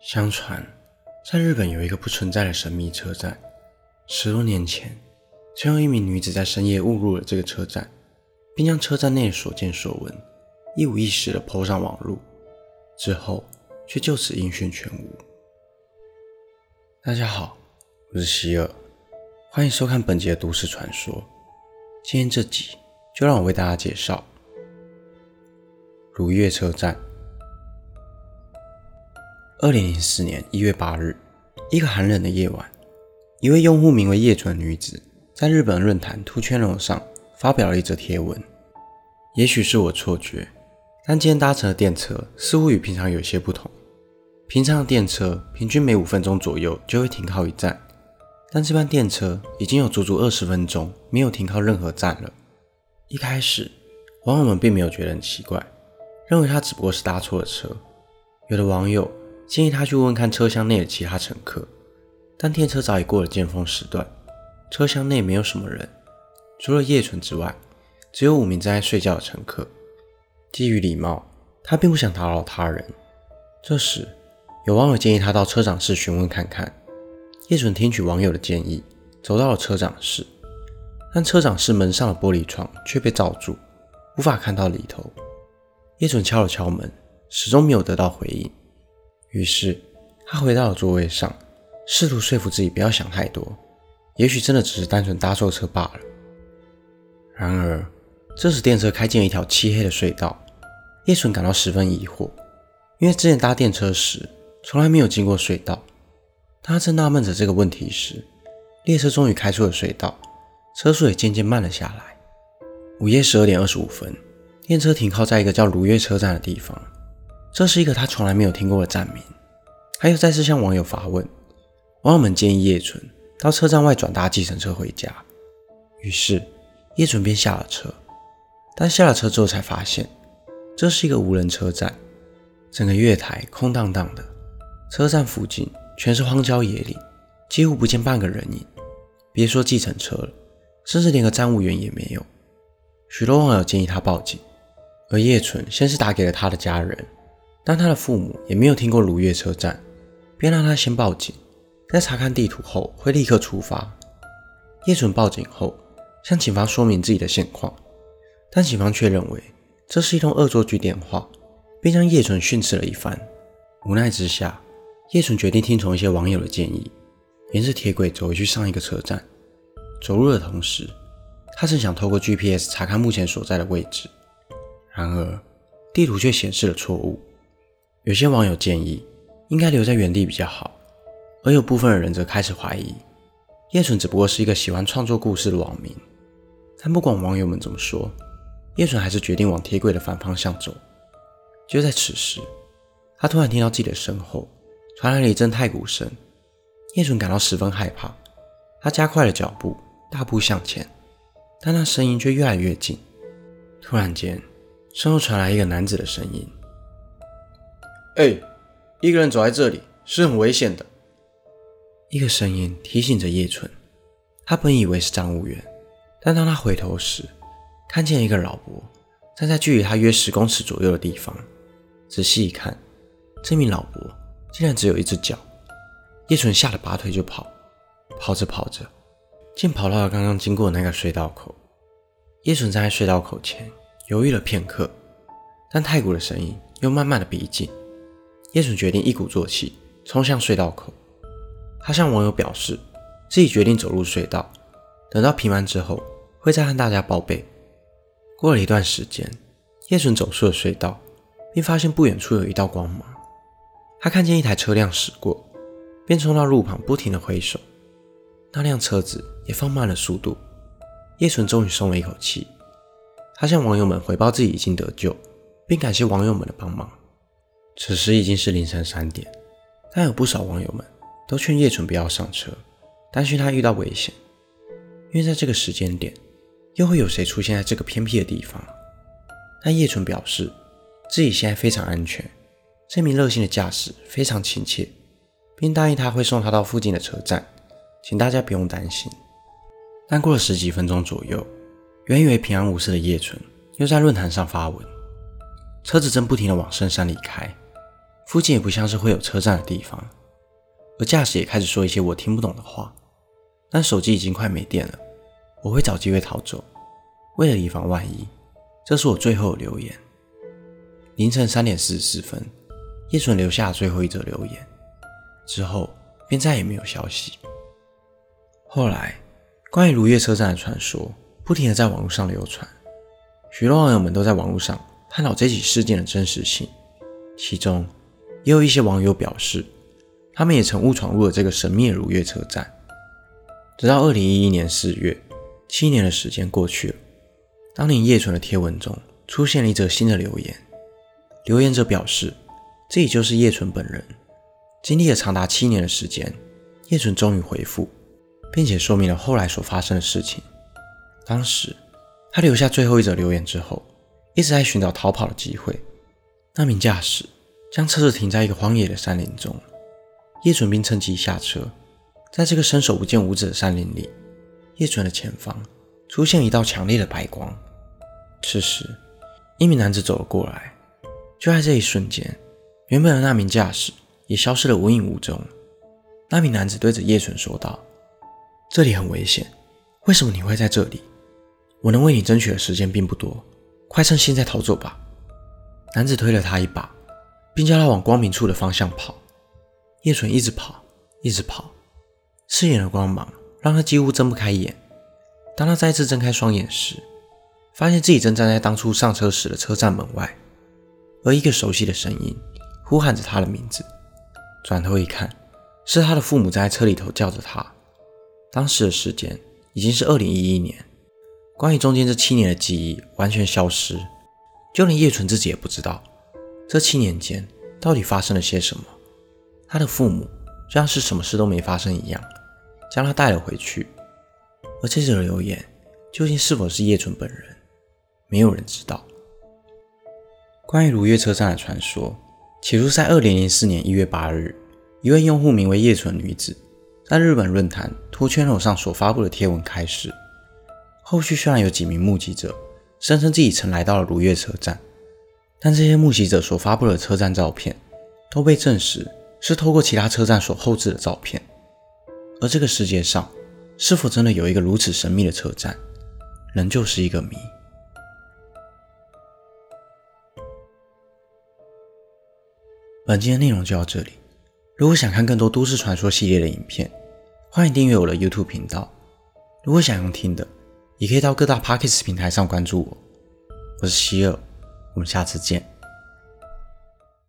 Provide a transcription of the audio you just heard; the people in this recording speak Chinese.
相传，在日本有一个不存在的神秘车站。十多年前，曾有一名女子在深夜误入了这个车站，并将车站内所见所闻一五一十地 PO 上网路，之后却就此音讯全无。大家好，我是希尔，欢迎收看本集的都市传说。今天这集就让我为大家介绍如月车站。二零零四年一月八日，一个寒冷的夜晚，一位用户名为叶纯的女子在日本论坛 2channel 上发表了一则贴文。也许是我错觉，但今天搭乘的电车似乎与平常有些不同。平常的电车平均每五分钟左右就会停靠一站，但这班电车已经有足足二十分钟没有停靠任何站了。一开始，网友们并没有觉得很奇怪，认为他只不过是搭错了车。有的网友，建议他去问看车厢内的其他乘客，但电车早已过了尖峰时段，车厢内没有什么人，除了叶纯之外，只有五名正在睡觉的乘客。基于礼貌，他并不想打扰他人。这时，有网友建议他到车长室询问看看。叶纯听取网友的建议，走到了车长室，但车长室门上的玻璃窗却被罩住，无法看到里头。叶纯敲了敲门，始终没有得到回应。于是，他回到了座位上，试图说服自己不要想太多，也许真的只是单纯搭错车罢了。然而，这时电车开进了一条漆黑的隧道，叶纯感到十分疑惑，因为之前搭电车时从来没有经过隧道。当他正纳闷着这个问题时，列车终于开出了隧道，车速也渐渐慢了下来。午夜十二点二十五分，电车停靠在一个叫如月车站的地方。这是一个他从来没有听过的站名，还有再次向网友发问，网友们建议叶纯到车站外转搭计程车回家。于是叶纯便下了车，但下了车之后才发现，这是一个无人车站，整个月台空荡荡的，车站附近全是荒郊野岭，几乎不见半个人影。别说计程车了，甚至连个站务员也没有。许多网友建议他报警，而叶纯先是打给了他的家人。但他的父母也没有听过如月车站，便让他先报警，在查看地图后会立刻出发。叶纯报警后，向警方说明自己的现况，但警方却认为这是一通恶作剧电话，并将叶纯训斥了一番。无奈之下，叶纯决定听从一些网友的建议，沿着铁轨走回去上一个车站。走路的同时，他正想透过 GPS 查看目前所在的位置，然而地图却显示了错误。有些网友建议应该留在原地比较好，而有部分的人则开始怀疑叶纯只不过是一个喜欢创作故事的网民。但不管网友们怎么说，叶纯还是决定往铁轨的反方向走。就在此时，他突然听到自己的身后传来了一阵太鼓声，叶纯感到十分害怕，他加快了脚步，大步向前，但那声音却越来越近。突然间，身后传来一个男子的声音。哎，一个人走在这里是很危险的。一个声音提醒着叶纯，他本以为是站务员，但当他回头时，看见一个老伯站在距离他约十公尺左右的地方。仔细一看，这名老伯竟然只有一只脚。叶纯吓得拔腿就跑，跑着跑着，竟跑到了刚刚经过那个隧道口。叶纯站在隧道口前犹豫了片刻，但太鼓的声音又慢慢的逼近。叶纯决定一鼓作气冲向隧道口，他向网友表示自己决定走入隧道，等到平安之后会再和大家报备。过了一段时间，叶纯走出了隧道，并发现不远处有一道光芒。他看见一台车辆驶过，便冲到路旁不停地挥手。那辆车子也放慢了速度。叶纯终于松了一口气，他向网友们回报自己已经得救，并感谢网友们的帮忙。此时已经是凌晨三点，但有不少网友们都劝叶纯不要上车，担心他遇到危险。因为在这个时间点，又会有谁出现在这个偏僻的地方？但叶纯表示自己现在非常安全。这名热心的驾驶非常亲切，并答应他会送他到附近的车站，请大家不用担心。但过了十几分钟左右，原以为平安无事的叶纯又在论坛上发文，车子正不停地往深山里开。附近也不像是会有车站的地方，而驾驶也开始说一些我听不懂的话。但手机已经快没电了，我会找机会逃走。为了以防万一，这是我最后的留言。凌晨三点四十四分，叶纯留下最后一则留言，之后便再也没有消息。后来，关于如月车站的传说不停地在网络上流传，许多网友们都在网络上探讨这起事件的真实性。其中，也有一些网友表示，他们也曾误闯入了这个神秘的如月车站。直到二零一一年四月，七年的时间过去了，当年叶纯的贴文中出现了一则新的留言，留言者表示，这也就是叶纯本人。经历了长达七年的时间，叶纯终于回复。并且说明了后来所发生的事情。当时他留下最后一则留言之后，一直在寻找逃跑的机会。那名驾驶将车子停在一个荒野的山林中，叶纯并趁机下车。在这个伸手不见五指的山林里，叶纯的前方出现一道强烈的白光。此时，一名男子走了过来。就在这一瞬间，原本的那名驾驶也消失得无影无踪。那名男子对着叶纯说道。这里很危险，为什么你会在这里？我能为你争取的时间并不多，快趁现在逃走吧！男子推了他一把，并叫他往光明处的方向跑。叶纯一直跑，一直跑，刺眼的光芒让他几乎睁不开眼。当他再次睁开双眼时，发现自己正站在当初上车时的车站门外，而一个熟悉的声音呼喊着他的名字。转头一看，是他的父母在车里头叫着他。当时的时间已经是二零一一年，关于中间这七年的记忆完全消失，就连叶纯自己也不知道这七年间到底发生了些什么。他的父母就像是什么事都没发生一样，将他带了回去。而这则留言究竟是否是叶纯本人，没有人知道。关于如月车站的传说，起初在二零零四年一月八日，一位用户名为叶纯女子。在日本论坛 2channel 上所发布的贴文开始，后续虽然有几名目击者声称自己曾来到了如月车站，但这些目击者所发布的车站照片都被证实是透过其他车站所后置的照片。而这个世界上是否真的有一个如此神秘的车站，仍旧是一个谜。本期的内容就到这里。如果想看更多都市传说系列的影片，欢迎订阅我的 YouTube 频道。如果想用听的，也可以到各大 Podcast 平台上关注我。我是希尔，我们下次见。